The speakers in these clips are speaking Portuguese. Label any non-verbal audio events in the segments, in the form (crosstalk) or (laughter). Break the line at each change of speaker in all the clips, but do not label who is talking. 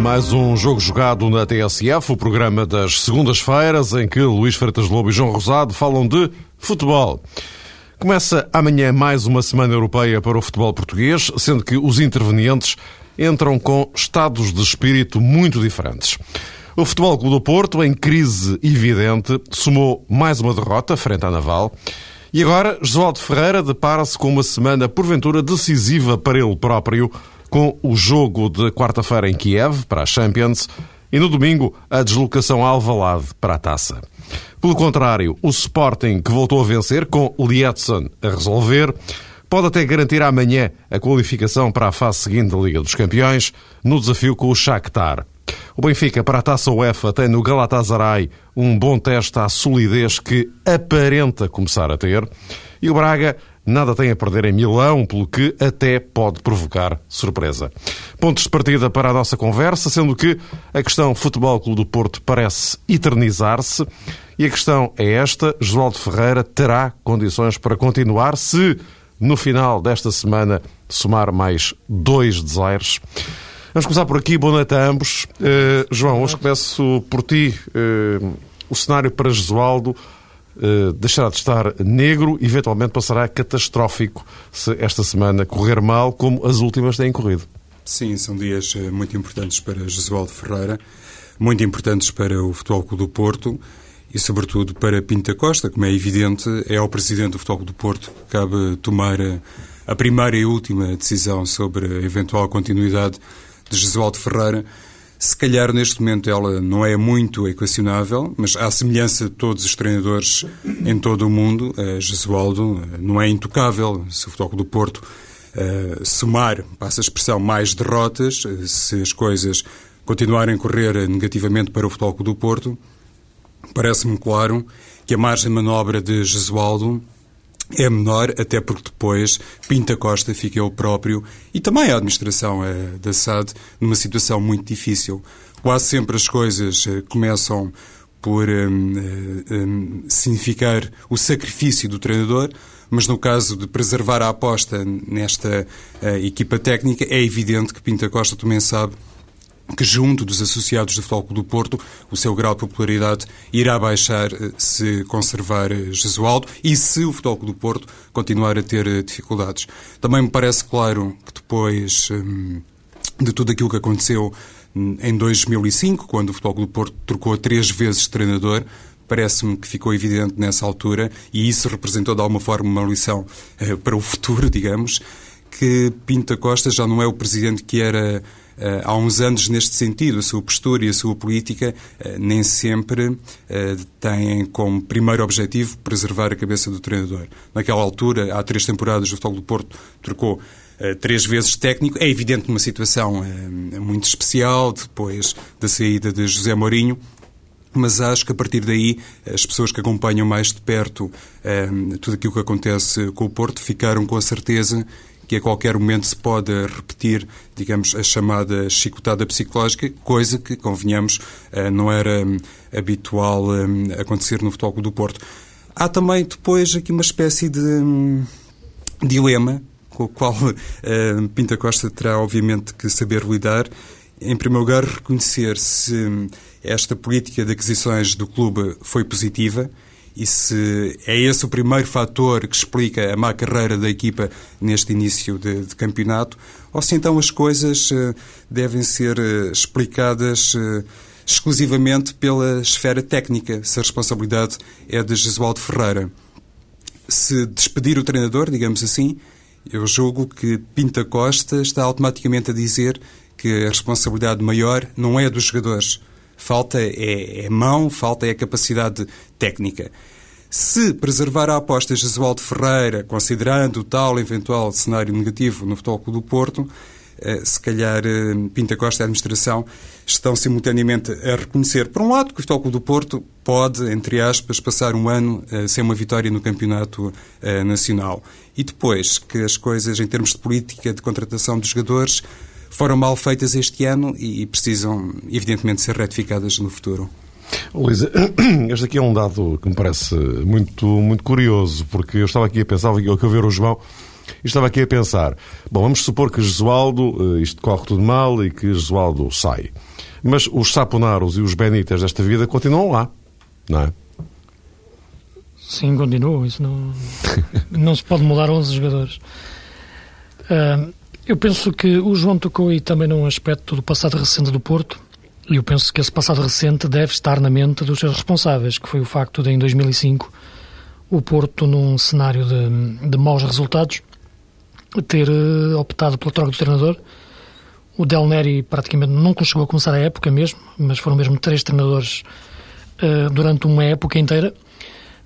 mais um jogo jogado na TSF, o programa das segundas-feiras, em que Luís Freitas Lobo e João Rosado falam de futebol. Começa amanhã mais uma semana europeia para o futebol português, sendo que os intervenientes entram com estados de espírito muito diferentes. O Futebol Clube do Porto, em crise evidente, somou mais uma derrota frente à Naval. E agora, Josualdo Ferreira depara-se com uma semana porventura decisiva para ele próprio, com o jogo de quarta-feira em Kiev, para a Champions, e no domingo a deslocação Alvalade para a Taça. Pelo contrário, o Sporting, que voltou a vencer, com Lietzen a resolver, pode até garantir amanhã a qualificação para a fase seguinte da Liga dos Campeões, no desafio com o Shakhtar. O Benfica, para a Taça UEFA, tem no Galatasaray um bom teste à solidez que aparenta começar a ter. E o Braga nada tem a perder em Milão, pelo que até pode provocar surpresa. Pontos de partida para a nossa conversa, sendo que a questão Futebol Clube do Porto parece eternizar-se. E a questão é esta: Josualdo Ferreira terá condições para continuar se, no final desta semana, somar mais dois desaires? Vamos começar por aqui. Boa noite a ambos. Uh, João, hoje começo por ti. Uh, o cenário para Jesualdo deixará de estar negro, eventualmente passará catastrófico se esta semana correr mal, como as últimas têm corrido.
Sim, são dias muito importantes para Jesualdo Ferreira, muito importantes para o Futebol Clube do Porto e, sobretudo, para Pinta Costa, como é evidente, é ao Presidente do Futebol Clube do Porto que cabe tomar a primeira e última decisão sobre a eventual continuidade de Jesualdo Ferreira, se calhar neste momento ela não é muito equacionável, mas à semelhança de todos os treinadores em todo o mundo, a Jesualdo eh, não é intocável. Se o Futebol do Porto uh, somar, passa a expressão, mais derrotas, se as coisas continuarem a correr negativamente para o Futebol do Porto, parece-me claro que a margem de manobra de Jesualdo é menor, até porque depois Pinta Costa fica ele próprio e também a administração é, da SAD numa situação muito difícil. Quase sempre as coisas eh, começam por um, um, significar o sacrifício do treinador, mas no caso de preservar a aposta nesta uh, equipa técnica, é evidente que Pinta Costa também sabe que junto dos associados do Futebol Clube do Porto o seu grau de popularidade irá baixar eh, se conservar eh, Jesualdo e se o Futebol Clube do Porto continuar a ter eh, dificuldades. Também me parece claro que depois hum, de tudo aquilo que aconteceu hum, em 2005, quando o Futebol Clube do Porto trocou três vezes treinador, parece-me que ficou evidente nessa altura, e isso representou de alguma forma uma lição para o futuro, (laughs) digamos, que Pinta Costa já não é o presidente que era há uns anos neste sentido. A sua postura e a sua política eh, nem sempre eh, têm como primeiro objetivo preservar a cabeça do treinador. Naquela altura, há três temporadas, o Futebol do Porto trocou três vezes técnico. É evidente uma situação muito especial, depois da saída de José Mourinho, mas acho que a partir daí as pessoas que acompanham mais de perto tudo aquilo que acontece com o Porto ficaram com a certeza que a qualquer momento se pode repetir, digamos, a chamada chicotada psicológica, coisa que, convenhamos, eh, não era hum, habitual hum, acontecer no Futebol do Porto. Há também depois aqui uma espécie de um, dilema com o qual (laughs) Pinta Costa terá, obviamente, que saber lidar. Em primeiro lugar, reconhecer se hum, esta política de aquisições do clube foi positiva e se é esse o primeiro fator que explica a má carreira da equipa neste início de, de campeonato, ou se então as coisas uh, devem ser uh, explicadas uh, exclusivamente pela esfera técnica, se a responsabilidade é de Jesualdo Ferreira. Se despedir o treinador, digamos assim, eu julgo que Pinta Costa está automaticamente a dizer que a responsabilidade maior não é dos jogadores, falta é, é mão, falta é a capacidade técnica. Se preservar a aposta de Jesualdo Ferreira, considerando o tal eventual cenário negativo no Futebol do Porto, eh, se calhar eh, Pinta Costa e a administração estão simultaneamente a reconhecer, por um lado, que o Futebol do Porto pode, entre aspas, passar um ano eh, sem uma vitória no campeonato nacional. E depois, que as coisas, em termos de política de contratação de jogadores, foram mal feitas este ano e precisam, evidentemente, ser retificadas no futuro.
Luísa, (clears throat) este aqui é um dado que me parece muito, muito curioso, porque eu estava aqui a pensar, ao que eu ver o João, E estava aqui a pensar, bom, vamos supor que Jesualdo, eh, isto corre tudo mal e que Jesualdo sai. Mas os Saponaros e os Benitas desta vida continuam lá, não é?
Sim, continuam. Isso não, (laughs) não se pode mudar 11 jogadores. Uh, eu penso que o João tocou aí também num aspecto do passado recente do Porto, e eu penso que esse passado recente deve estar na mente dos seus responsáveis, que foi o facto de, em 2005, o Porto, num cenário de, de maus resultados, ter uh, optado pela troca do treinador. O Del Neri praticamente não chegou a começar a época mesmo, mas foram mesmo três treinadores uh, durante uma época inteira.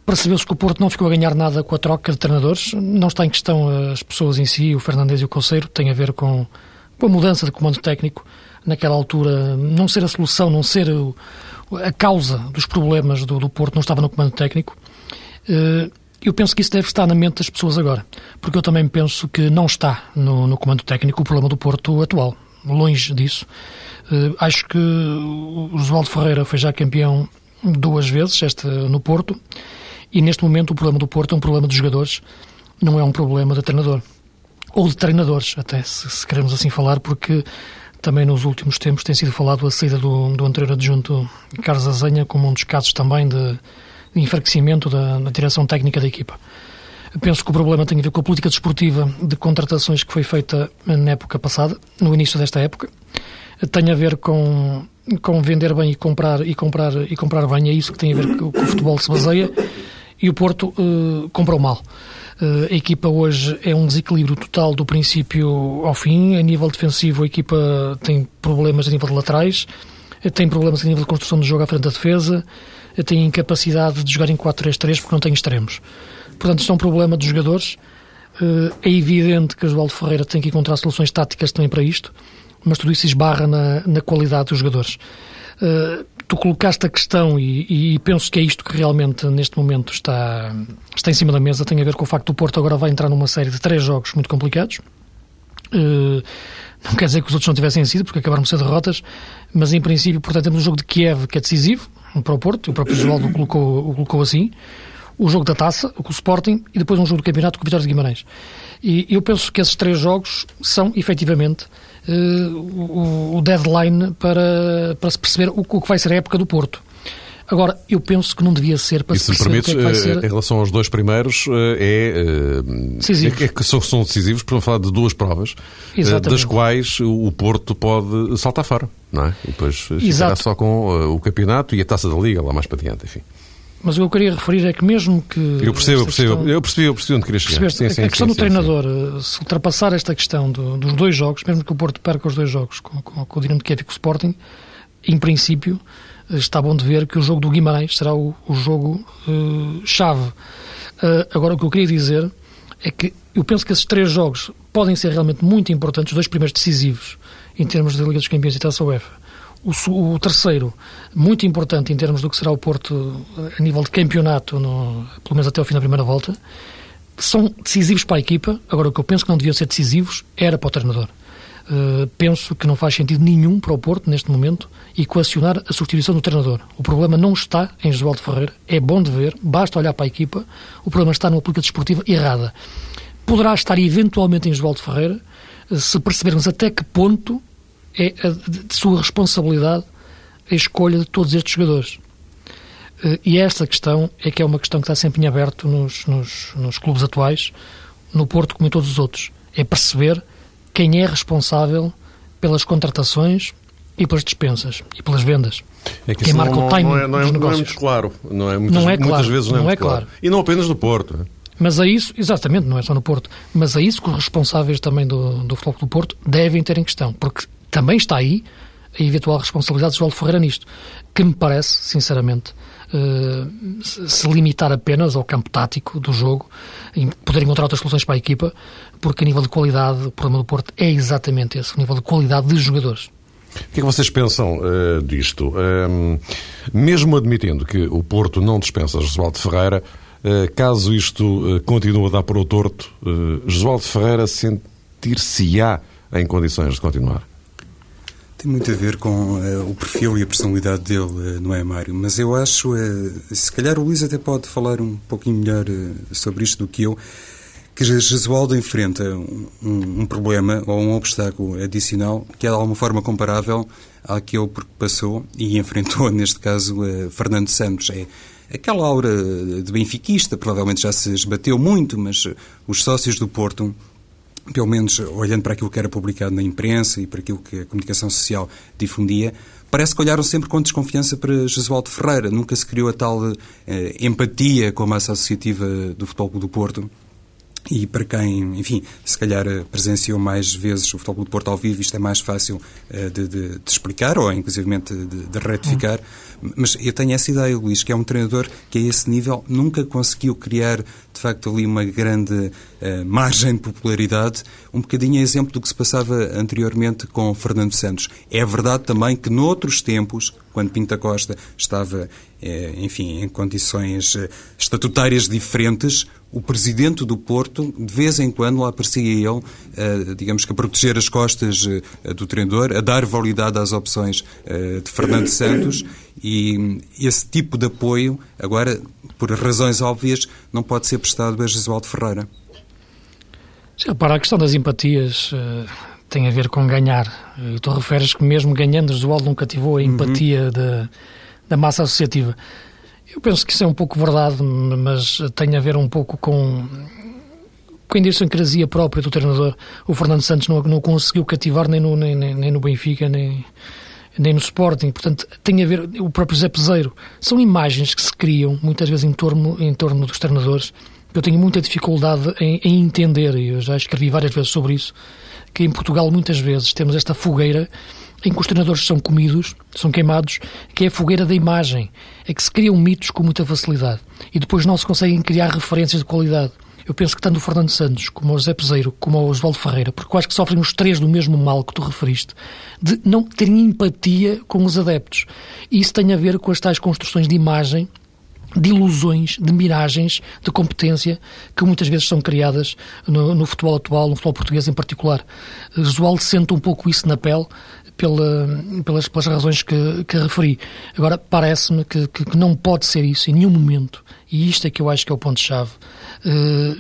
Percebeu-se que o Porto não ficou a ganhar nada com a troca de treinadores. Não está em questão as pessoas em si, o Fernandes e o Conceiro, tem a ver com, com a mudança de comando técnico. Naquela altura, não ser a solução, não ser o, a causa dos problemas do, do Porto, não estava no comando técnico. Uh, eu penso que isso deve estar na mente das pessoas agora, porque eu também penso que não está no, no comando técnico o problema do Porto atual. Longe disso. Uh, acho que o Oswaldo Ferreira foi já campeão duas vezes este, no Porto e neste momento o problema do Porto é um problema de jogadores, não é um problema de treinador. Ou de treinadores, até se, se queremos assim falar, porque também nos últimos tempos tem sido falado a saída do, do anterior adjunto Carlos Azenha como um dos casos também de de enfraquecimento da, da direção técnica da equipa. Penso que o problema tem a ver com a política desportiva de contratações que foi feita na época passada, no início desta época. Tem a ver com, com vender bem e comprar, e, comprar, e comprar bem. É isso que tem a ver com que o futebol se baseia. E o Porto uh, comprou mal. Uh, a equipa hoje é um desequilíbrio total do princípio ao fim. A nível defensivo, a equipa tem problemas a nível de laterais, tem problemas a nível de construção de jogo à frente da defesa tem incapacidade de jogar em 4-3-3 porque não tem extremos. Portanto, isto é um problema dos jogadores. Eh, é evidente que o Oswaldo Ferreira tem que encontrar soluções táticas também para isto, mas tudo isso esbarra na, na qualidade dos jogadores. Eh, tu colocaste a questão e, e, penso que é isto que realmente neste momento está, está em cima da mesa, tem a ver com o facto do Porto agora vai entrar numa série de três jogos muito complicados. Uh, não quer dizer que os outros não tivessem sido, porque acabaram de ser derrotas, mas em princípio, portanto, temos o jogo de Kiev, que é decisivo, para o Porto, o próprio João o colocou, o colocou assim, o jogo da taça, com o Sporting, e depois um jogo do campeonato com o Vitória de Guimarães. E eu penso que esses três jogos são, efetivamente, o, o, deadline para, para se perceber o, o que vai ser a época do Porto. Agora, eu penso que não devia ser para
e
se
se permites,
que é que
eh,
ser...
em relação aos dois primeiros, eh, é, é, é que são, são decisivos, para falar de duas provas, eh, Exatamente. das quais o Porto pode saltar fora, não é? E depois ficará Exato. só com o campeonato e a taça da Liga lá mais para diante, enfim.
Mas o que eu queria referir é que mesmo que...
Eu percebo, eu percebo, questão, eu percebi, eu percebi onde querias chegar.
Sim, sim, a questão sim, do treinador, se ultrapassar esta questão do, dos dois jogos, mesmo que o Porto perca os dois jogos com, com, com o Dinamo de Kiev e com o Sporting, em princípio, está bom de ver que o jogo do Guimarães será o, o jogo uh, chave. Uh, agora, o que eu queria dizer é que eu penso que esses três jogos podem ser realmente muito importantes, os dois primeiros decisivos em termos da Liga dos Campeões e Taça UEFA. O, o, terceiro, muito importante em termos do que será o Porto a nível de campeonato, no, pelo menos até ao fim da primeira volta, são decisivos para a equipa. Agora, o que eu penso que não deviam ser decisivos era para o treinador. Uh, penso que não faz sentido nenhum para o Porto, neste momento, equacionar a substituição do treinador. O problema não está em Josualdo Ferreira, é bom de ver, basta olhar para a equipa, o problema está numa política desportiva errada. Poderá estar eventualmente em Josualdo Ferreira, eh, se percebermos até que ponto é de sua responsabilidade a escolha de todos estes jogadores. Uh, e esta questão é que é uma questão que está sempre em aberto nos, nos, nos clubes atuais, no Porto como em todos os outros. É perceber quem é responsável pelas contratações e pelas dispensas e pelas vendas.
É que quem marca não, o timing não é, não é, dos negócios. Não é muito claro. Não é, muitas, não é claro. muitas vezes não, é, não é claro. claro. E não apenas no Porto. É?
Mas a isso, exatamente, não é só no Porto, mas a isso que os responsáveis também do, do Futebol do Porto devem ter em questão, porque também está aí a eventual responsabilidade de João Ferreira nisto, que me parece, sinceramente, uh, se limitar apenas ao campo tático do jogo, e poder encontrar outras soluções para a equipa, porque a nível de qualidade, o problema do Porto é exatamente esse, o nível de qualidade de jogadores.
O que é que vocês pensam uh, disto? Uh, mesmo admitindo que o Porto não dispensa Josualdo Ferreira, uh, caso isto continue a dar para o torto, Josualdo Ferreira sentir-se-á em condições de continuar?
Tem muito a ver com o perfil e a personalidade dele, não é, Mário? Mas eu acho, se calhar o Luís até pode falar um pouquinho melhor sobre isto do que eu, que Jesualdo enfrenta um, um, problema ou um obstáculo adicional que é de alguma forma comparável àquele por que passou e enfrentou, (laughs) neste caso, Fernando Santos. É aquela aura de benfiquista, provavelmente já se esbateu muito, mas os sócios do Porto pelo menos olhando para aquilo que era publicado na imprensa e para aquilo que a comunicação social difundia, parece que olharam sempre com desconfiança para Jesualdo Ferreira. Nunca se criou a tal eh, empatia com a massa associativa do Futebol do Porto. E para quem, enfim, se calhar eh, presenciou mais vezes o Futebol do Porto ao vivo, isto é mais fácil uh, de, de, de, explicar ou, inclusive, de, de retificar. Hum. Mas eu tenho essa ideia, Luís, que é um treinador que a esse nível nunca conseguiu criar, de facto, ali uma grande uh, margem de popularidade, um bocadinho exemplo do que se passava anteriormente com Fernando Santos. É verdade também que noutros tempos, quando Pinta Costa estava, enfim, em condições estatutárias diferentes, o presidente do Porto, de vez em quando lá aparecia ele, uh, digamos que a proteger as costas uh, do treinador, a dar validade às opções uh, de Fernando Santos e esse tipo de apoio, agora, por razões óbvias, não pode ser prestado a Jesualdo Ferreira.
Já, para a questão das empatias tem a ver com ganhar. E tu referes que mesmo ganhando, Jesualdo nunca ativou a uhum. empatia uhum. da, da massa associativa. Eu penso que isso é um pouco verdade, mas tem a ver um pouco com, com a idiosincrasia própria do treinador. O Fernando Santos não, não conseguiu cativar nem no, nem, nem no Benfica, nem, nem no Sporting. Portanto, tem a ver o próprio Zé Peseiro. São imagens que se criam muitas vezes em torno, em torno dos treinadores. Eu tenho muita dificuldade em, em entender, e eu já escrevi várias vezes sobre isso, que em Portugal muitas vezes temos esta fogueira em que os treinadores são comidos, são queimados, que é a fogueira da imagem. É que se criam mitos com muita facilidade e depois não se conseguem criar referências de qualidade. Eu penso que tanto o Fernando Santos, como o José Peseiro, como o Oswaldo Ferreira, porque acho que sofrem os três do mesmo mal que tu referiste, de não terem empatia com os adeptos. E isso tem a ver com as tais construções de imagem de ilusões, de miragens, de competência que muitas vezes são criadas no, no futebol atual, no futebol português em particular. Josualdo sente um pouco isso na pele pela, pelas, pelas razões que, que referi. Agora, parece-me que, que, que, não pode ser isso em nenhum momento, e isto é que eu acho que é o ponto-chave, eh,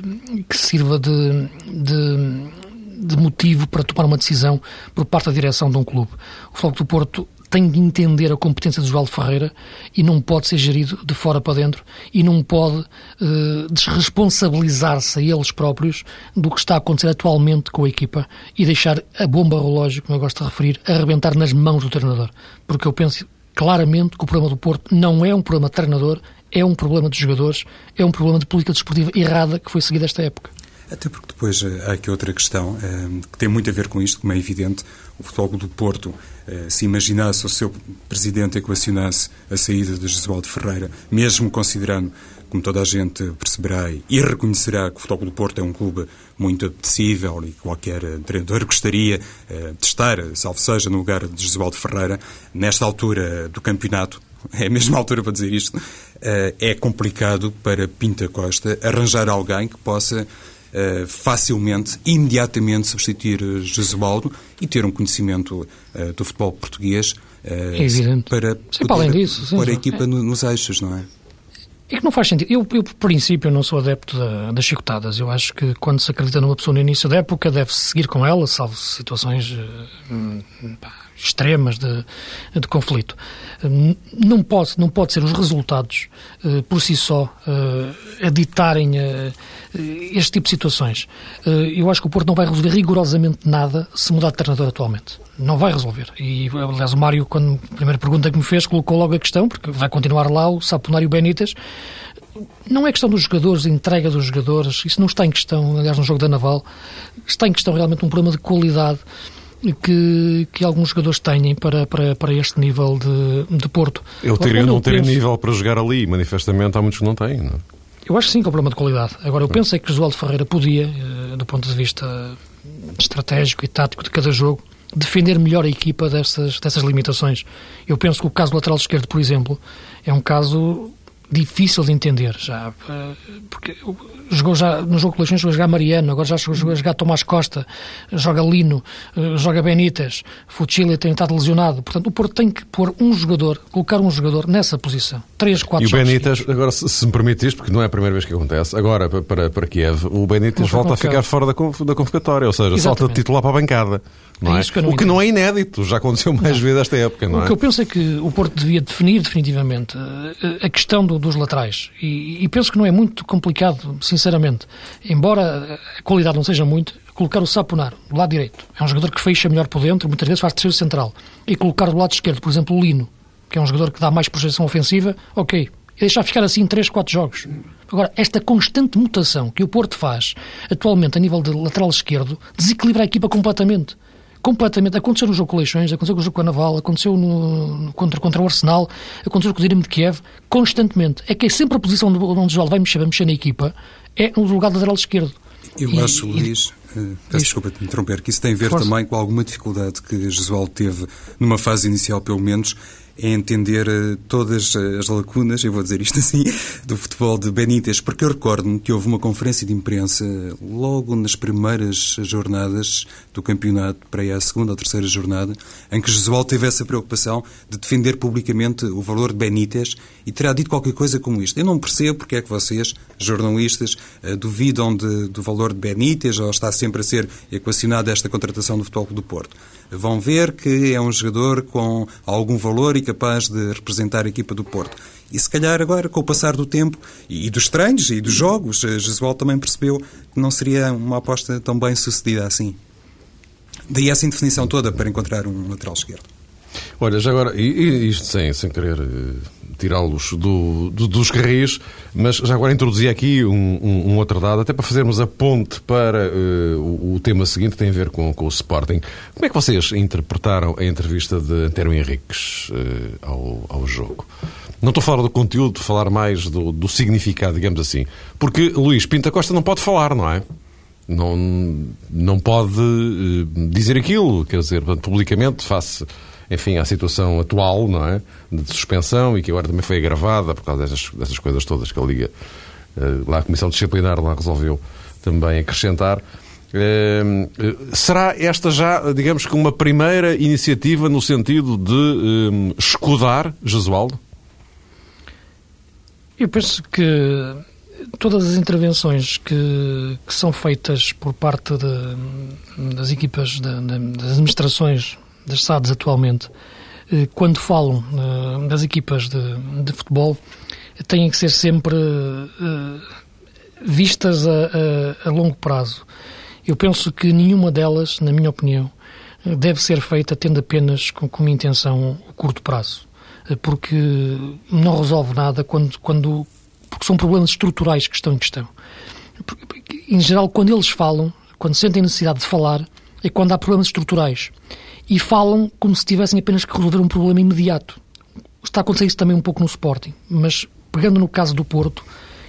que sirva de, de, de, motivo para tomar uma decisão por parte da direção de um clube. O Floco do Porto tem de entender a competência do João Ferreira e não pode ser gerido de fora para dentro e não pode uh, desresponsabilizar-se a eles próprios do que está a acontecer atualmente com a equipa e deixar a bomba relógio, como eu gosto de referir, arrebentar nas mãos do treinador. Porque eu penso claramente que o problema do Porto não é um problema de treinador, é um problema de jogadores, é um problema de política desportiva errada que foi seguida esta época.
Até porque depois eh, há aqui outra questão eh, que tem muito a ver com isto, como é evidente. O Futebol do Porto, eh, se imaginasse o seu presidente equacionasse a saída de Jesualdo Ferreira, mesmo considerando, como toda a gente perceberá e reconhecerá, que o Futebol do Porto é um clube muito apetecível e qualquer treinador gostaria de estar, salvo seja, no lugar de Jesualdo Ferreira, nesta altura do campeonato, (laughs) é a mesma altura para dizer isto, é complicado para Pinta Costa arranjar alguém que possa uh, facilmente, imediatamente substituir Jesualdo e ter um conhecimento uh, do futebol português
uh,
para,
sim, além disso, sim,
pôr a equipa é. nos eixos, não é?
É que não faz sentido. Eu, eu por princípio, não sou adepto da, das chicotadas. Eu acho que quando se acredita numa pessoa no início da época, deve-se seguir com ela, salvo situações hum, pá, extremas de, de conflito. Não pode, não pode ser os resultados, uh, por si só, a ditarem uh, este tipo de situações. eu acho que o Porto não vai resolver rigorosamente nada se mudar de treinador atualmente. Não vai resolver. E, aliás, o Mário, quando a primeira pergunta que me fez, colocou logo a questão, porque vai continuar lá o Saponário Benítez. Não é questão dos jogadores, entrega dos jogadores, isso não está em questão, aliás, no jogo da Naval, está em questão realmente um problema de qualidade que, que alguns jogadores têm para, para, para este nível de, de Porto.
Eu teria não ter penso... nível para jogar ali, manifestamente há muitos que não têm, não é?
Eu acho que sim que é um problema de qualidade. Agora, eu penso é que Josualdo Ferreira podia, eh, do ponto de vista estratégico e tático de cada jogo, defender melhor a equipa dessas, dessas limitações. Eu penso que o caso do lateral esquerdo, por exemplo, é um caso difícil de entender já, eh, porque jogou já no jogo de coleções jogou jogar Mariano, agora já jogou a jogar Tomás Costa, joga Lino, eh, joga Benítez, Fuchile tem estado lesionado, portanto o Porto tem que pôr um jogador, colocar um jogador nessa posição, três, quatro
E o Benítez, seguidos. agora se me permite isto, porque não é a primeira vez que acontece, agora para, para Kiev, o Benítez volta a ficar fora da, da convocatória, ou seja, Exatamente. salta de titular para a bancada. Não é, é? Que não o que não é inédito, já aconteceu mais vezes esta época, não
o é? O que eu penso é que o Porto devia definir definitivamente eh, a questão do, dos laterais. E, e, penso que não é muito complicado, sinceramente. Embora a qualidade não seja muito, colocar o Saponar do lado direito. É um jogador que fecha melhor por dentro, muitas vezes faz terceiro central. E colocar do lado esquerdo, por exemplo, o Lino, que é um jogador que dá mais projeção ofensiva, ok. E deixar ficar assim 3, 4 jogos. Agora, esta constante mutação que o Porto faz atualmente a nível de lateral esquerdo desequilibra a equipa completamente completamente. Aconteceu no jogo com o Leixões, aconteceu com o jogo com a Naval, aconteceu no, contra, contra o Arsenal, aconteceu com o Dinamo de Kiev, constantemente. É que é sempre a posição onde o Joel vai mexer, vai mexer na equipa, é no lugar do lateral esquerdo.
Eu e, acho, Luís, uh, peço desculpa de interromper, que isso tem a ver Força. também com alguma dificuldade que Jesual teve, numa fase inicial pelo menos, é entender eh, todas as lacunas, eu vou dizer isto (laughs) assim, do futebol de Benítez, porque eu recordo-me que houve uma conferência de imprensa logo nas primeiras jornadas do campeonato, para aí a segunda ou terceira jornada, em que Jesual teve essa preocupação de defender publicamente o valor de Benítez e terá dito qualquer coisa como isto. Eu não percebo porque é que vocês, jornalistas, eh, duvidam de, do valor de Benítez ou está sempre a ser equacionada esta contratação do Futebol do Porto. Vão ver que é um jogador com algum valor e capaz de representar a equipa do Porto. E se calhar agora, com o passar do tempo e dos treinos e dos jogos, Jesual também percebeu que não seria uma aposta tão bem sucedida assim. Daí essa indefinição toda para encontrar um lateral esquerdo.
Olha, já agora, e, isto sem, sem querer uh, tirá-los do, do, dos carris, mas já agora introduzi aqui um, um, um, outro dado, até para fazermos a ponte para uh, o, o, tema seguinte, que tem a ver com, com, o Sporting. Como é que vocês interpretaram a entrevista de Antero Henriques uh, ao, ao jogo? Não estou a falar do conteúdo, estou a falar mais do, do significado, digamos assim. Porque Luís Pinta Costa não pode falar, não é? Não, não pode dizer aquilo, quer dizer, publicamente, face enfim, à situação atual, não é? De suspensão e que agora também foi agravada por causa dessas, dessas coisas todas que a Liga, eh, lá a Comissão Disciplinar lá resolveu também acrescentar. Eh, será esta já, digamos que, uma primeira iniciativa no sentido de um, escudar Jesualdo?
Eu penso que todas as intervenções que, que são feitas por parte de, das equipas, de, de, das administrações das SADs atualmente, eh, quando falam eh, das equipas de, de futebol, têm que ser sempre eh, vistas a, a, a, longo prazo. Eu penso que nenhuma delas, na minha opinião, deve ser feita tendo apenas com, como intenção o curto prazo. Porque não resolve nada quando, quando porque são problemas estruturais que estão em questão. Em geral, quando eles falam, quando sentem necessidade de falar, é quando há problemas estruturais e falam como se tivessem apenas que resolver um problema imediato. Está a acontecer isso também um pouco no Sporting, mas pegando no caso do Porto,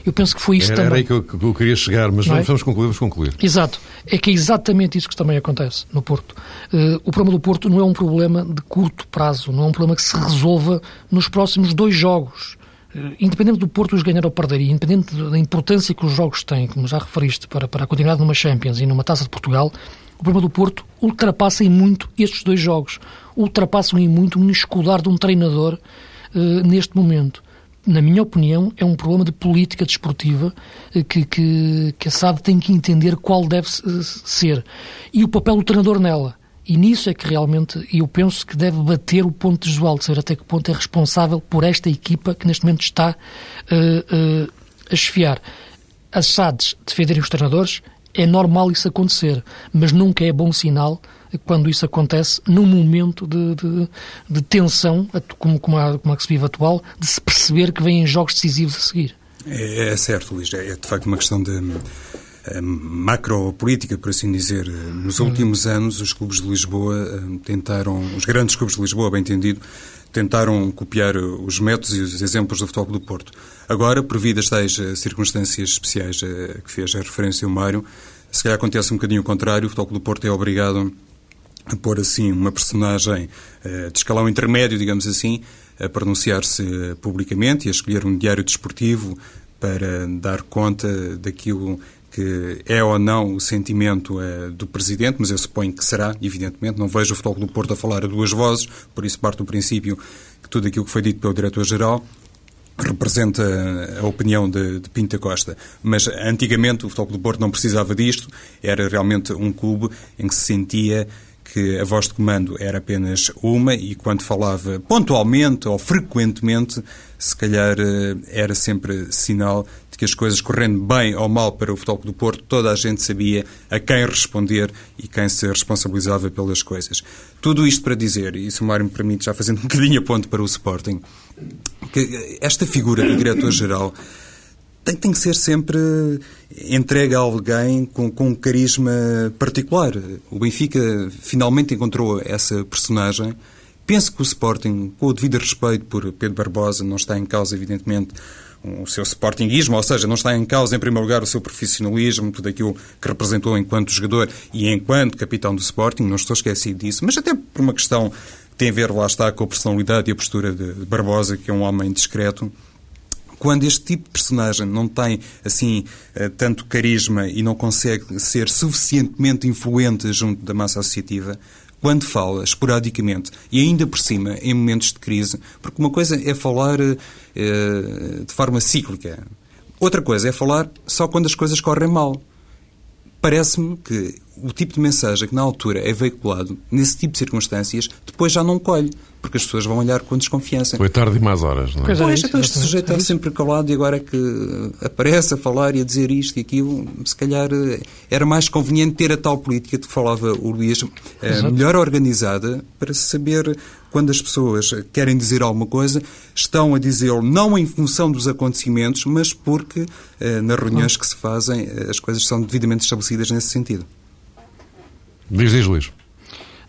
eu penso que foi isso
era,
também.
Era aí que eu, que eu queria chegar, mas é? vamos concluir, vamos concluir.
Exato. É que é exatamente isso que também acontece no Porto. Uh, o problema do Porto não é um problema de curto prazo, não é um problema que se resolva nos próximos dois jogos. Uh, independente do Porto os ganhar ou perder, e independente da importância que os jogos têm, como já referiste, para, para a continuidade numa Champions e numa Taça de Portugal, o problema do Porto ultrapassa em muito estes dois jogos. Ultrapassam em muito um escudar de um treinador uh, neste momento. Na minha opinião, é um problema de política desportiva uh, que, que, que a SAD tem que entender qual deve uh, ser. E o papel do treinador nela. E nisso é que realmente eu penso que deve bater o ponto de Josualdo, saber até que ponto é responsável por esta equipa que neste momento está a esfiar. As SADs defenderem os treinadores, é normal isso acontecer, mas nunca é bom sinal quando isso acontece num momento de, de, de tensão, como, como, a, como a que se vive atual, de se perceber que vêm jogos decisivos a seguir.
É, é certo, Luís. É, é de facto uma questão de eh, macropolítica, por assim dizer. Nos últimos anos, os clubes de Lisboa eh, tentaram, os grandes clubes de Lisboa, bem entendido, tentaram copiar os métodos e os exemplos do Futebol do Porto. Agora, por via das tais eh, circunstâncias especiais a que fez a referência o Mário, se calhar acontece um bocadinho o contrário, o Futebol do Porto é obrigado a pôr assim uma personagem uh, de escalão intermédio, digamos assim, a pronunciar-se publicamente e a escolher um diário desportivo para dar conta daquilo que é ou não o sentimento do Presidente, mas eu suponho que será, evidentemente. Não vejo o Futebol do Porto a falar a duas vozes, por isso parte do princípio que tudo aquilo que foi dito pelo Diretor-Geral representa a opinião de, de Pinta Costa. Mas antigamente o Futebol do Porto não precisava disto, era realmente um clube em que se sentia que a voz de comando era apenas uma e quando falava pontualmente ou frequentemente, se calhar eh, era sempre sinal de que as coisas correndo bem ou mal para o Futebol do Porto, toda a gente sabia a quem responder e quem se responsabilizava pelas coisas. Tudo isto para dizer, e se o Mário me permite, já fazendo um bocadinho a ponto para o Sporting, que esta figura do diretor-geral tem, tem, que ser sempre entregue a alguém com, com um carisma particular. O Benfica finalmente encontrou essa personagem. Penso que o Sporting, com o devido respeito por Pedro Barbosa, não está em causa, evidentemente, o seu sportinguismo, ou seja, não está em causa, em primeiro lugar, o seu profissionalismo, tudo aquilo que representou enquanto jogador e enquanto capitão do Sporting, não estou esquecido disso, mas até por uma questão que tem a ver, lá está, com a personalidade e a postura de Barbosa, que é um homem discreto. Quando este tipo de personagem não tem, assim, eh, tanto carisma e não consegue ser suficientemente influente junto da massa associativa, quando fala esporadicamente e ainda por cima em momentos de crise, porque uma coisa é falar eh, de forma cíclica, outra coisa é falar só quando as coisas correm mal. Parece-me que o tipo de mensagem que na altura é veiculado nesse tipo de circunstâncias depois já não colhe porque as pessoas vão olhar com desconfiança.
Foi tarde e mais horas, não é?
Pois, pois então este sujeito está sempre calado e agora é que aparece a falar e a dizer isto e aquilo, se calhar eh, era mais conveniente ter a tal política de que falava o Luís, eh, melhor organizada, para saber quando as pessoas querem dizer alguma coisa, estão a dizê-lo não em função dos acontecimentos, mas porque eh, nas reuniões que se fazem as coisas são devidamente estabelecidas nesse sentido.
Diz, diz, Luís.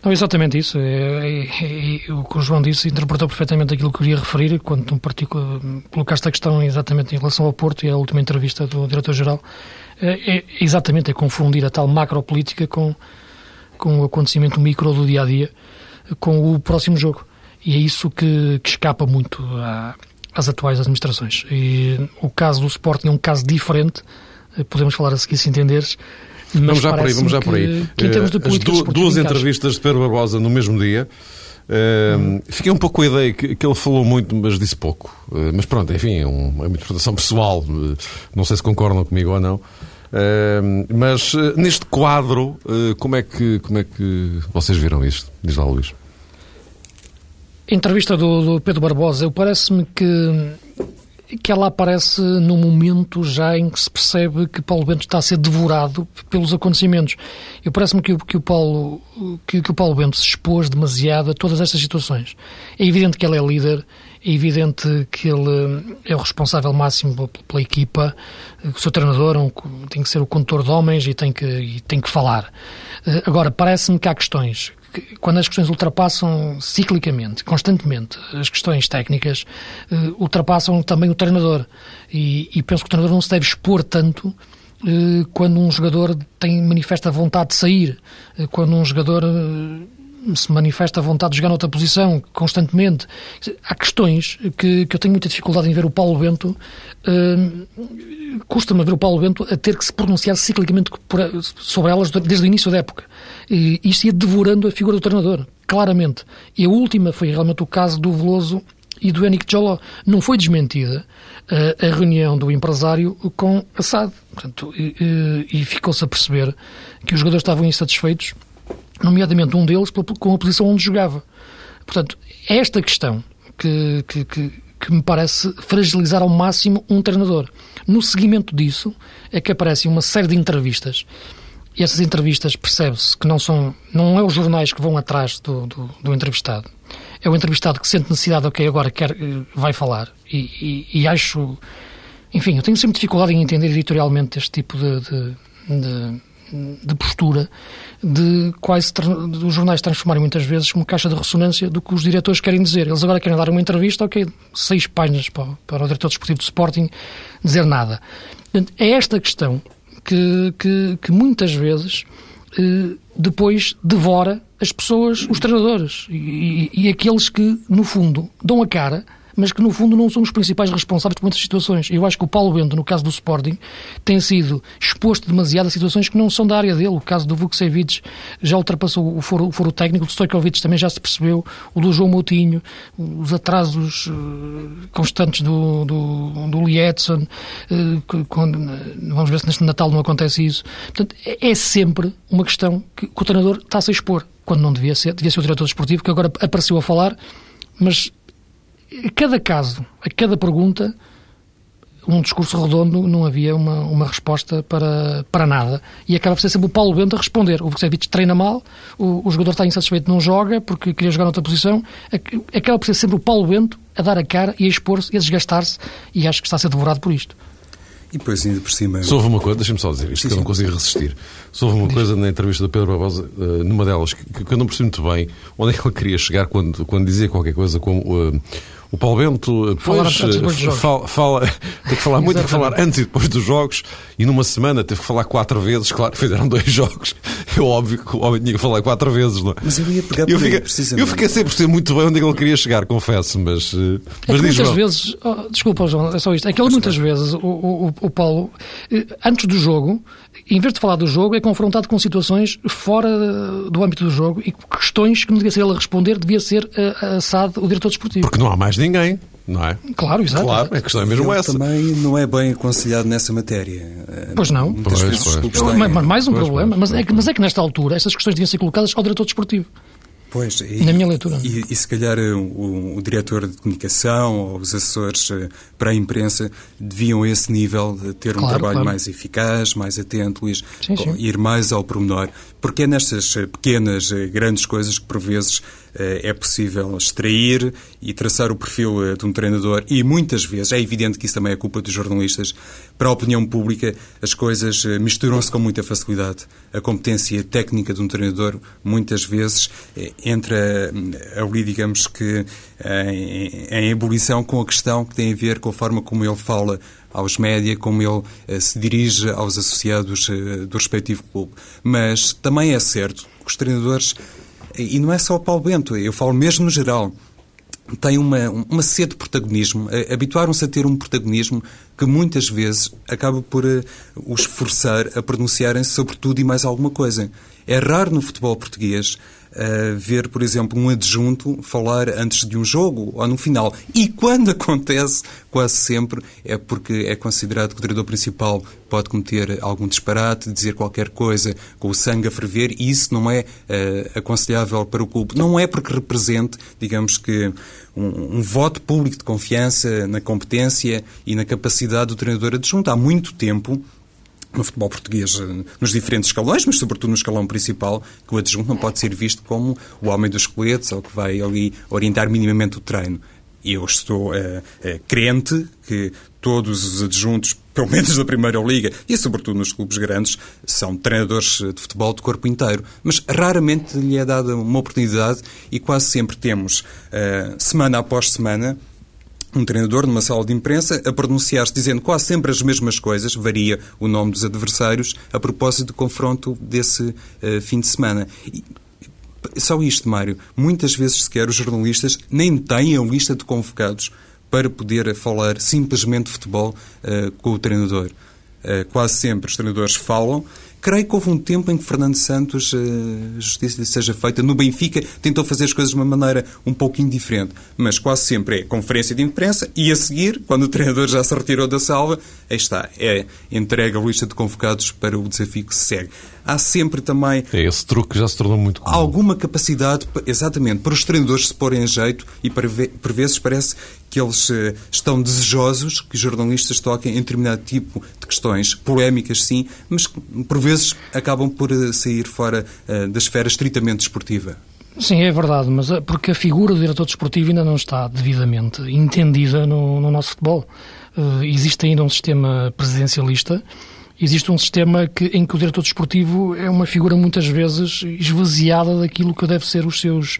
Não, exatamente isso. É, é, é, o que o João disse interpretou perfeitamente aquilo que eu queria referir quando um particular, colocaste a questão exatamente em relação ao Porto e à última entrevista do Diretor-Geral. É, é, exatamente, é confundir a tal macropolítica com, com o acontecimento micro do dia-a-dia, com o próximo jogo. E é isso que, que escapa muito à, às atuais administrações. E o caso do Sporting é um caso diferente, podemos falar a seguir se entenderes,
vamos já por aí, vamos já por aí. Que, que eh, As du duas entrevistas de Pedro Barbosa no mesmo dia. Uh. Fiquei um pouco com a ideia que, que, ele falou muito, mas disse pouco. Uh, mas pronto, enfim, é, um, é uma interpretação pessoal. Uh, não sei se concordam comigo ou não. Mas neste quadro, como, é que, como é que vocês viram isto? Diz lá, Luís.
Entrevista do, do Pedro Barbosa, parece-me que que ela aparece no momento já em que se percebe que Paulo Bento está a ser devorado pelos acontecimentos. Eu parece-me que, que, o Paulo, que, que, o Paulo Bento se expôs demasiado a todas estas situações. É evidente que ele é líder, é evidente que ele é o responsável máximo pela, equipa, o seu treinador um, tem que ser o condutor de homens e tem que, e tem que falar. Eh, agora, parece-me que há questões quando as questões ultrapassam ciclicamente, constantemente, as questões técnicas, uh, ultrapassam também o treinador. E, e, penso que o treinador não se deve expor tanto uh, quando um jogador tem manifesta vontade de sair, quando um jogador se manifesta a vontade de jogar noutra posição constantemente. Há questões que, que eu tenho muita dificuldade em ver o Paulo Bento, uh, custa-me ver o Paulo Bento a ter que se pronunciar ciclicamente sobre elas desde o início da época. E isto ia devorando a figura do treinador, claramente. E a última foi realmente o caso do Veloso e do Henrique Joló. Não foi desmentida uh, a reunião do empresário com Assad. Portanto, e, e ficou-se a perceber que os jogadores estavam insatisfeitos nomeadamente um deles com a posição onde jogava. Portanto, é esta questão que, que, que, que, me parece fragilizar ao máximo um treinador. No seguimento disso é que aparecem uma série de entrevistas e essas entrevistas percebe-se que não são não é os jornais que vão atrás do, do, do, entrevistado. É o entrevistado que sente necessidade, ok, agora quer, eh, vai falar. E, e, e acho... Enfim, eu tenho sempre dificuldade em entender editorialmente este tipo de, de, de de postura de quase os jornais transformarem muitas vezes como caixa de ressonância do que os diretores querem dizer. Eles agora querem dar uma entrevista, ok, seis páginas para, para o diretor desportivo do Sporting dizer nada. É esta questão que, que, que muitas vezes depois devora as pessoas, os treinadores e, e, e aqueles que, no fundo, dão a cara mas que no fundo não são os principais responsáveis por muitas situações. Eu acho que o Paulo Bento, no caso do Sporting, tem sido exposto demasiado a situações que não são da área dele. O caso do Vukcevic já ultrapassou o foro, o foro técnico, do Stojkovic também já se percebeu, o do João Moutinho, os atrasos uh, constantes do, do, do uh, quando, vamos ver se neste Natal não acontece isso. Portanto, é, é sempre uma questão que, que o treinador está-se a expor, quando não devia ser, devia ser o diretor desportivo, que agora apareceu a falar, mas a cada caso, a cada pergunta, um discurso redondo, não havia uma, uma resposta para, para nada. E acaba por ser sempre o Paulo Bento a responder. O Vucevic treina mal, o, o jogador está insatisfeito, não joga porque queria jogar noutra posição. Acaba por ser sempre o Paulo Bento a dar a cara e a expor-se e a desgastar-se. E acho que está a ser devorado por isto.
E depois, ainda por cima.
Só houve uma coisa, deixa-me só dizer isto, sim, que eu não consigo resistir. Só houve uma Diz. coisa na entrevista do Pedro Barbosa, uh, numa delas, que, que, eu não percebi muito bem onde é que ele queria chegar quando, quando dizia qualquer coisa como. Uh, o Paulo Bento depois eh, fala, fala, (laughs) tem que falar muito, tem que falar antes e depois dos jogos, e numa semana teve que falar quatro vezes, claro, (laughs) fizeram dois jogos. É óbvio que o homem tinha que falar quatro vezes, não é?
Mas eu ia pegar eu, fiquei, precisamente.
eu fiquei sempre ser muito bem onde é ele queria chegar, confesso, mas.
Eh, é mas muitas vezes, oh, desculpa, João, é só isto, é que ele muitas vezes, o, o, o Paulo, eh, antes do jogo, em vez de falar do jogo, é confrontado com situações fora do âmbito do jogo e questões que não devia ser ele a responder, devia ser assado o diretor desportivo.
Porque não há mais ninguém não é?
Claro, exato.
Claro, a questão é mesmo
Ele
essa.
também não é bem aconselhado nessa matéria.
Pois não.
Muitas
pois,
vezes
pois.
Têm...
Mas mais um pois, problema, pois, mas, é que, mas é que nesta altura essas questões deviam ser colocadas ao diretor desportivo.
Pois, e,
na minha leitura.
E, e se calhar o, o, diretor de comunicação ou os assessores eh, para a imprensa deviam, a esse nível, ter um trabalho claro. mais eficaz, mais atento, sim, sim. ir mais ao pormenor. Porque é nestas eh, pequenas, eh, grandes coisas que, por vezes, é possível extrair e traçar o perfil de um treinador. E muitas vezes, é evidente que isso também é culpa dos jornalistas, para a opinião pública, as coisas misturam-se com muita facilidade. A competência técnica de um treinador, muitas vezes, entra ali, digamos que, em, em ebulição com a questão que tem a ver com a forma como ele fala aos média, como ele se dirige aos associados do respectivo clube. Mas também é certo que os treinadores, e não é só o Paulo Bento, eu falo mesmo no geral, têm uma, uma sede de protagonismo, uh, habituaram-se a ter um protagonismo que muitas vezes acaba por os forçar a pronunciarem-se sobre tudo e mais alguma coisa. É raro no futebol português uh, ver, por exemplo, um adjunto falar antes de um jogo ou no final. E quando (laughs) acontece, quase sempre, é porque é considerado que o treinador principal pode cometer algum disparate, dizer qualquer coisa com o sangue a ferver, e isso não é uh, aconselhável para o clube. Não é porque represente, digamos que, um, um, voto público de confiança na competência e na capacidade do treinador adjunto. Há muito tempo no futebol português eh, nos diferentes escalões, mas sobretudo no escalão principal, que o adjunto não pode ser visto como o homem dos coletes ou que vai ali orientar minimamente o treino. Eu estou uh, uh, crente que todos os adjuntos, pelo (laughs) menos da Primeira Liga e sobretudo nos clubes grandes, são treinadores de futebol de corpo inteiro. Mas raramente lhe é dada uma oportunidade e quase sempre temos, uh, semana após semana, um treinador numa sala de imprensa a pronunciar-se dizendo quase sempre as mesmas coisas, varia o nome dos adversários, a propósito do confronto desse uh, fim de semana. E, só isto, Mário. Muitas vezes sequer os jornalistas nem têm a lista de convocados para poder falar simplesmente de futebol uh, com o treinador. Uh, quase sempre os treinadores falam Creio que houve um tempo em que Fernando Santos, a eh, justiça seja feita, no Benfica tentou fazer as coisas de uma maneira um pouquinho diferente, mas quase sempre é conferência de imprensa e a seguir, quando o treinador já se retirou da salva, aí está, é entrega a lista de convocados para o desafio que se segue. Há sempre também...
É esse truque já se tornou muito comum.
Alguma capacidade, exatamente, para os treinadores se porem em jeito e para, por vezes parece que eles uh, estão desejosos que os jornalistas toquem em determinado tipo de questões, polémicas sim, mas por vezes acabam por uh, sair fora uh, da esfera estritamente desportiva.
Sim, é verdade, mas porque a figura do diretor desportivo ainda não está devidamente entendida no, no nosso futebol. existe ainda um sistema presidencialista existe um sistema que, em que o diretor desportivo é uma figura muitas vezes esvaziada daquilo que deve ser os seus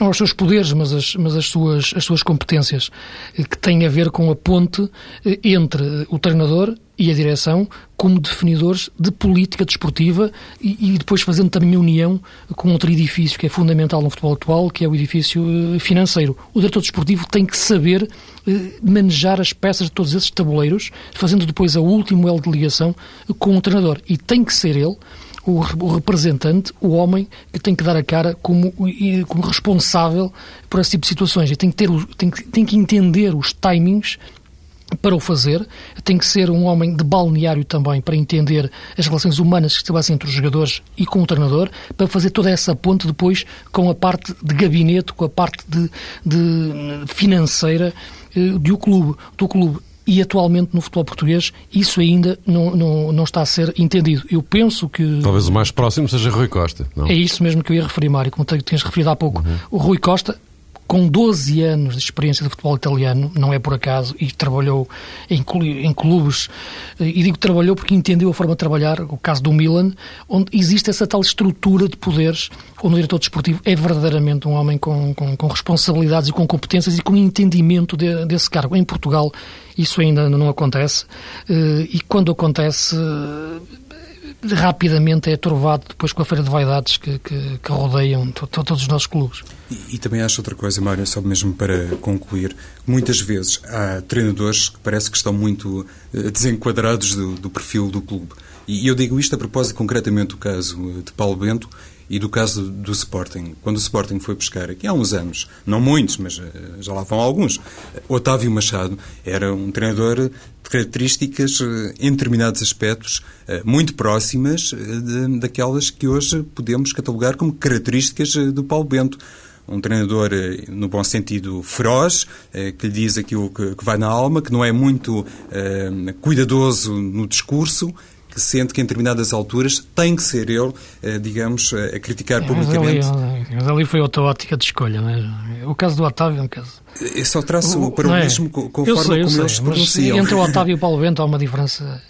não os seus poderes, mas as, mas as, suas, as suas competências, eh, que têm a ver com a ponte eh, entre o treinador e a direção como definidores de política desportiva e, e, depois fazendo também união com outro edifício que é fundamental no futebol atual, que é o edifício eh, financeiro. O diretor desportivo tem que saber eh, manejar as peças de todos esses tabuleiros, fazendo depois a última elo de ligação com o treinador. E tem que ser ele o, representante, o homem que tem que dar a cara como, como responsável por esse tipo de situações. E tem que, ter, tem, tem que entender os timings para o fazer, tem que ser um homem de balneário também para entender as relações humanas que estabelecem entre os jogadores e com o treinador, para fazer toda essa ponte depois com a parte de gabinete, com a parte de, de financeira eh, do clube, do clube e atualmente no futebol português isso ainda não, não, não está a ser entendido. Eu penso que...
Talvez o mais próximo seja Rui Costa, não?
É isso mesmo que eu ia referir, Mário, como tinhas referido há pouco. Uhum. O Rui Costa com 12 anos de experiência de futebol italiano, não é por acaso, e trabalhou em, clubes, e digo trabalhou porque entendeu a forma de trabalhar, o caso do Milan, onde existe essa tal estrutura de poderes, onde o diretor desportivo é verdadeiramente um homem com, com, com responsabilidades e com competências e com entendimento de, desse cargo. Em Portugal isso ainda não acontece, eh, e quando acontece rapidamente é turvado depois com a feira de vaidades que, que, que rodeiam todos os nossos clubes.
E, e, também acho outra coisa, Mário, só mesmo para concluir. Muitas vezes há treinadores que parece que estão muito uh, desenquadrados do, do, perfil do clube. E eu digo isto a propósito concretamente do caso de Paulo Bento e do caso do Sporting. Quando o Sporting foi buscar, aqui há uns anos, não muitos, mas eh, já lá vão alguns, Otávio Machado era um treinador de características, eh, em determinados aspectos, eh, muito próximas daquelas que hoje podemos catalogar como características do Paulo Bento um treinador, no bom sentido, feroz, que lhe diz aquilo que, vai na alma, que não é muito cuidadoso no discurso, que sente que em determinadas alturas tem que ser ele, eh, digamos, eh, a criticar publicamente.
Mas ali, mas ali foi outra ótica de escolha, não é? O caso do Otávio é um caso.
Eu só traço o paralelismo é? com a forma sei, como sei, eles se pronunciam.
Entre o Otávio e o Paulo Bento há uma diferença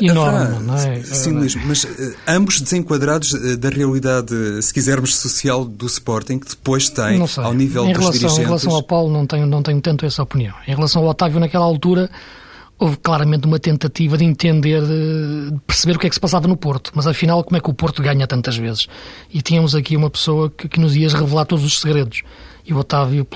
enorme, não é?
Sim, Luís, mas uh, ambos desenquadrados uh, da realidade, se quisermos, social do Sporting, que depois tem, ao nível
em
dos
relação,
dirigentes...
Em relação ao Paulo, não tenho, não tenho tanto essa opinião. Em relação ao Otávio, naquela altura houve claramente uma tentativa de entender, de perceber o que é que se passava no Porto. Mas afinal, como é que o Porto ganha tantas vezes? E tínhamos aqui uma pessoa que, que nos ia revelar todos os segredos. E o Otávio,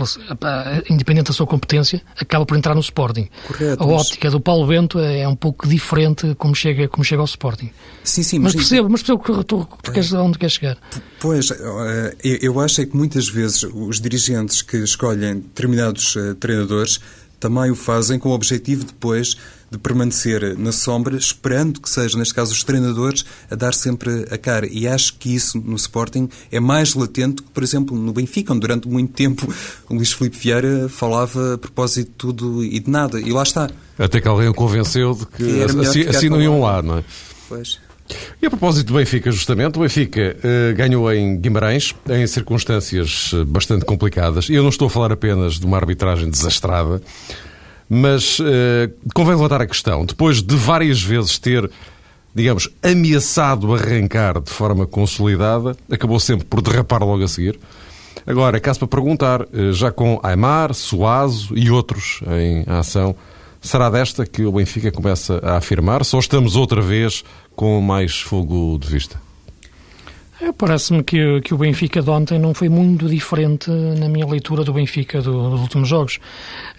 independente da sua competência, acaba por entrar no Sporting.
Correto,
a ótica do Paulo Bento é um pouco diferente como chega, como chega ao Sporting.
Sim, sim,
mas, mas percebo, mas percebo que tu, tu queres, onde queres chegar.
Pois, eh, eu acho é que muitas vezes os dirigentes que escolhem determinados eh, treinadores também o fazem com o objetivo depois de permanecer na sombra, esperando que sejam, neste caso, os treinadores a dar sempre a cara. E acho que isso no Sporting é mais latente que, por exemplo, no Benfica, onde durante muito tempo o Luís Filipe Vieira falava a propósito de tudo e de nada. E lá está.
Até que alguém o convenceu de que, que assim, assim não iam lá, não é?
Pois.
E a propósito do Benfica, justamente, o Benfica uh, ganhou em Guimarães, em circunstâncias uh, bastante complicadas. Eu não estou a falar apenas de uma arbitragem desastrada, mas uh, convém levantar a questão. Depois de várias vezes ter, digamos, ameaçado arrancar de forma consolidada, acabou sempre por derrapar logo a seguir. Agora, caso para perguntar, já com Aymar, Suazo e outros em ação, será desta que o Benfica começa a afirmar? Só estamos outra vez com mais fogo de vista?
É, Parece-me que, que o Benfica de ontem não foi muito diferente na minha leitura do Benfica do, dos últimos jogos.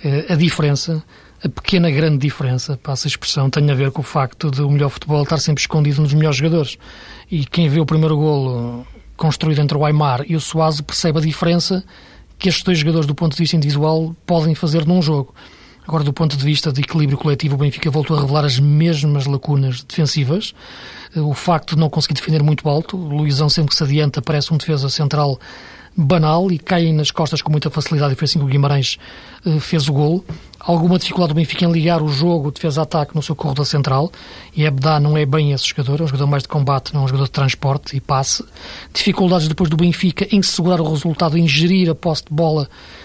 Eh, a diferença, a pequena grande diferença, passa a expressão, tem a ver com o facto de o melhor futebol estar sempre escondido nos melhores jogadores. E quem vê o primeiro golo construído entre o Aymar e o Suazo percebe a diferença que estes dois jogadores, do ponto de vista individual, podem fazer num jogo. Agora, do ponto de vista de equilíbrio coletivo, o Benfica voltou a revelar as mesmas lacunas defensivas. O facto de não conseguir defender muito alto, o Luizão sempre que se adianta parece um defesa central banal e cai nas costas com muita facilidade e foi assim que o Guimarães eh, fez o golo. Alguma dificuldade do Benfica em ligar o jogo defesa-ataque no seu corredor central e Ebdá não é bem esse jogador, é um jogador mais de combate, não é um jogador de transporte e passe. Dificuldades depois do Benfica em segurar o resultado, em gerir a posse de bola eh,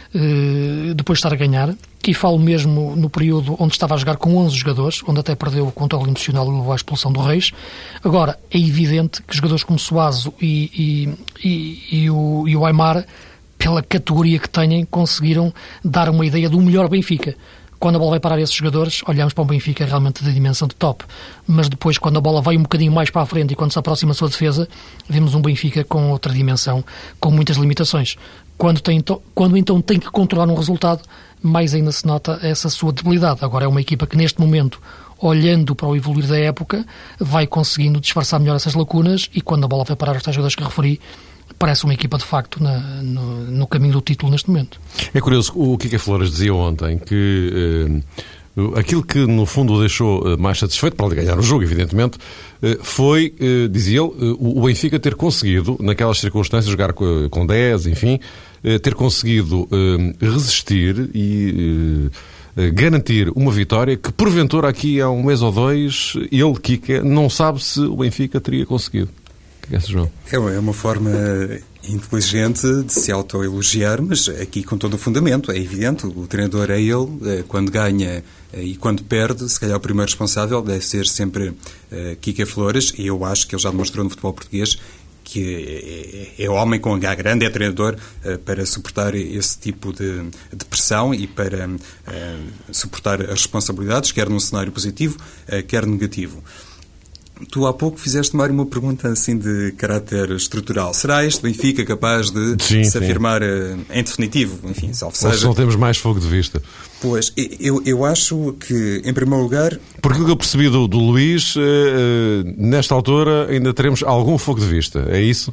depois de estar a ganhar. E falo mesmo no período onde estava a jogar com 11 jogadores, onde até perdeu o controle emocional e levou à expulsão do Reis. Agora, é evidente que jogadores como Suazo e, e, e, e o, e o Aymar, pela categoria que têm, conseguiram dar uma ideia do melhor Benfica. quando a bola vai parar esses jogadores, olhamos para o Benfica realmente da dimensão de top. Mas depois, quando a bola vai um bocadinho mais para a frente e quando se aproxima a sua defesa, vemos um Benfica com outra dimensão, com muitas limitações. Quando, tem, quando então tem que controlar um resultado, mais ainda se nota essa sua debilidade. Agora é uma equipa que neste momento olhando para o evoluir da época, vai conseguindo disfarçar melhor essas lacunas e quando a bola vai parar os tais jogadores que referi, parece uma equipa de facto na, no, no, caminho do título neste momento.
É curioso, o Kika Flores dizia ontem que eh, aquilo que no fundo o deixou eh, mais satisfeito, para ganhar o jogo, evidentemente, foi, eh, dizia ele, eh, o Benfica ter conseguido, naquelas circunstâncias, jogar com, com 10, enfim, eh, ter conseguido resistir e garantir uma vitória que, porventura, aqui há um mês ou dois, ele, Kika, não sabe se o Benfica teria conseguido.
É? É, é uma forma inteligente de se autoelogiar, mas aqui com todo o fundamento, é evidente, o treinador é ele, é, quando ganha é, e quando perde, se calhar o primeiro responsável deve ser sempre Kika Flores, e eu acho que ele já demonstrou no futebol português que é, é, homem com H grande, é treinador para suportar esse tipo de, de pressão e para suportar as responsabilidades, quer num cenário positivo, quer negativo. Tu há pouco fizeste, Mário, uma pergunta assim de caráter estrutural. Será este Benfica capaz de sim, se sim. afirmar uh, em definitivo? Enfim, salve seja.
Ou se não temos mais fogo de vista.
Pois, eu, eu acho que, em primeiro lugar...
Por aquilo que eu percebi do, do Luís, uh, nesta altura ainda teremos algum fogo de vista, é isso?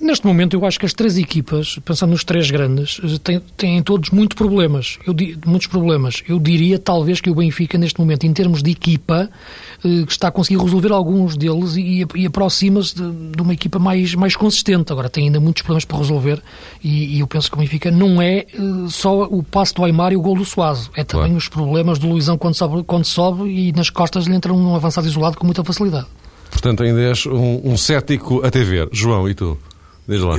Neste momento, eu acho que as três equipas, pensando nos três grandes, têm, têm todos muito problemas. Eu, muitos problemas. Eu diria, talvez, que o Benfica, neste momento, em termos de equipa, eh, está a conseguir resolver alguns deles e, e aproxima-se de, de, uma equipa mais, mais consistente. Agora, tem ainda muitos problemas para resolver e, e eu penso que o Benfica não é uh, só o passo do Aymar e o gol do Suazo. É também claro. os problemas do Luizão quando sobe, quando sobe e nas costas lhe entra um avançado isolado com muita facilidade.
Portanto, ainda és um, um cético a ver. João, e tu?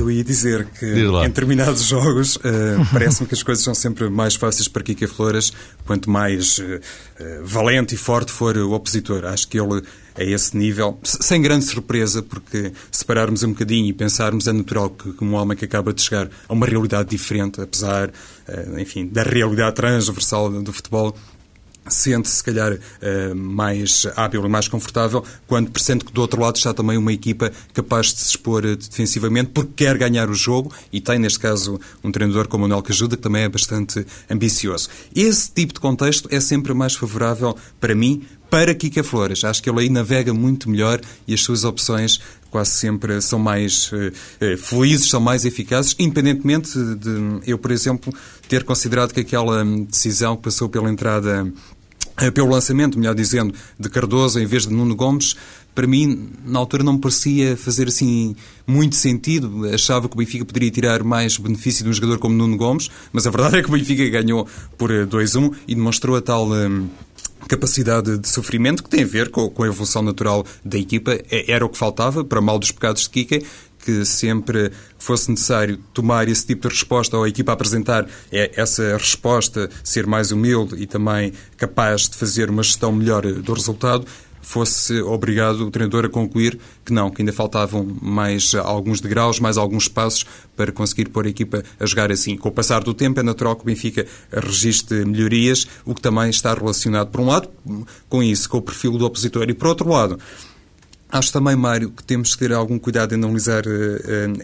Eu ia dizer que em determinados (laughs) jogos uh, parece-me que as coisas são sempre mais fáceis para Kika Flores quanto mais uh, valente e forte for o opositor. Acho que ele a esse nível, sem grande surpresa, porque se pararmos um bocadinho e pensarmos, é natural que, que um homem que acaba de chegar a uma realidade diferente, apesar, enfim, da realidade transversal do futebol, sente-se, se calhar, eh, mais hábil e mais confortável quando percebe que do outro lado está também uma equipa capaz de se expor eh, defensivamente porque quer ganhar o jogo e tem, neste caso, um treinador como o Manuel Cajuda que também é bastante ambicioso. Esse tipo de contexto é sempre mais favorável para mim, para Kika Flores. Acho que ele aí navega muito melhor e as suas opções quase sempre são mais eh, felizes, são mais eficazes, independentemente de eu, por exemplo, ter considerado que aquela decisão que passou pela entrada eh, pelo lançamento, melhor dizendo, de Cardoso em vez de Nuno Gomes, para mim, na altura, não me parecia fazer assim muito sentido. Achava que o Benfica poderia tirar mais benefício de um jogador como Nuno Gomes, mas a verdade é que o Benfica ganhou por 2-1 eh, e demonstrou a tal. Um, capacidade de sofrimento que tem a ver com, com, a evolução natural da equipa. É, era o que faltava, para mal dos pecados de Kike, que sempre fosse necessário tomar esse tipo de resposta ou a equipa apresentar é essa resposta, ser mais humilde e também capaz de fazer uma gestão melhor do resultado, fosse obrigado o treinador a concluir que não, que ainda faltavam mais alguns degraus, mais alguns passos para conseguir pôr a equipa a jogar assim. Com o passar do tempo é natural que o Benfica registre melhorias, o que também está relacionado, por um lado, com isso, com o perfil do opositor, e por outro lado, Acho também, Mário, que temos que ter algum cuidado em analisar uh,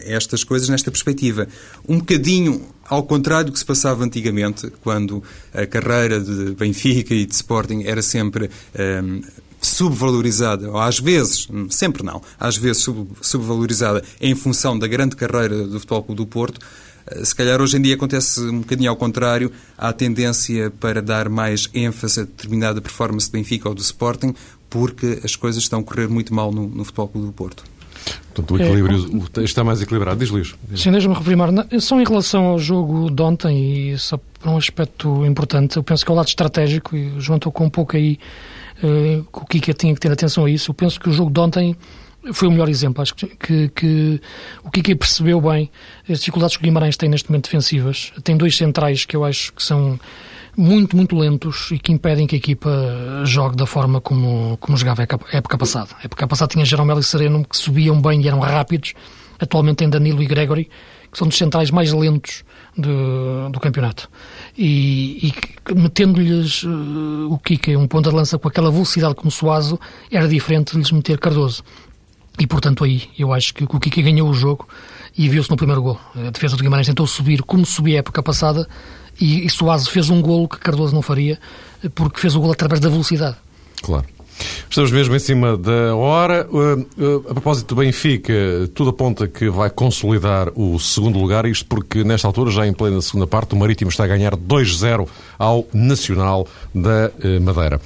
estas coisas nesta perspectiva. Um bocadinho ao contrário do que se passava antigamente, quando a carreira de Benfica e de Sporting era sempre um, subvalorizada, ou às vezes, sempre não, às vezes sub, subvalorizada em função da grande carreira do Futebol Clube do Porto, se calhar hoje em dia acontece um bocadinho ao contrário, há tendência para dar mais ênfase a determinada performance do Benfica ou do Sporting, porque as coisas estão a correr muito mal no, no Futebol Clube do Porto.
Portanto, o equilíbrio é, está mais equilibrado. Diz, Luís.
Sim, deixa-me referir, só em relação ao jogo de ontem, e só para um aspecto importante, eu penso que é o lado estratégico, e o João tocou um pouco aí, uh, o Kika tinha que ter atenção a isso. Eu penso que o jogo de ontem foi o melhor exemplo. Acho que, que, que o Kiki percebeu bem as dificuldades que o Guimarães tem neste momento defensivas. Tem dois centrais que eu acho que são muito, muito lentos e que impedem que a equipa jogue da forma como, como jogava a época passada. A época passada tinha Jeromel e Sereno que subiam bem e eram rápidos. atualmente tem Danilo e Gregory, que são dos centrais mais lentos do, do campeonato. E, e metendo-lhes uh, o Kika um ponto de lança com aquela velocidade como Suazo, era diferente de lhes meter Cardoso. E, portanto, aí eu acho que o Kika ganhou o jogo e viu-se no primeiro gol. A defesa do Guimarães tentou subir como subia a época passada e, e Suazo fez um golo que Cardoso não faria, porque fez o golo através da velocidade.
Claro. Estamos mesmo em cima da hora. Uh, uh, a propósito do Benfica, tudo aponta que vai consolidar o segundo lugar, isto porque nesta altura, já em plena segunda parte, o Marítimo está a ganhar 2-0 ao Nacional da uh, Madeira.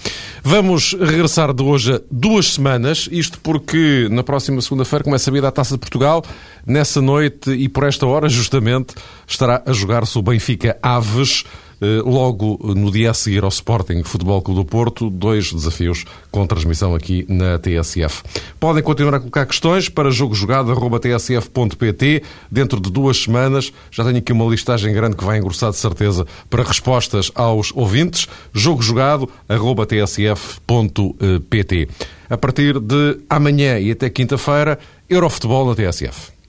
Vamos regressar de hoje a duas semanas, isto porque na próxima segunda-feira começa a vida da Taça de Portugal. Nessa noite e por esta hora, justamente, estará a jogar-se o Benfica Aves. Eh, logo no dia a seguir ao Sporting Futebol Clube do Porto, dois desafios com transmissão aqui na TSF. Podem continuar a colocar questões para jogojogado.tsf.pt dentro de duas semanas. Já tenho aqui uma listagem grande que vai engrossar de certeza para respostas aos ouvintes. jogojogado.tsf.pt A partir de amanhã e até quinta-feira, Eurofutebol na TSF.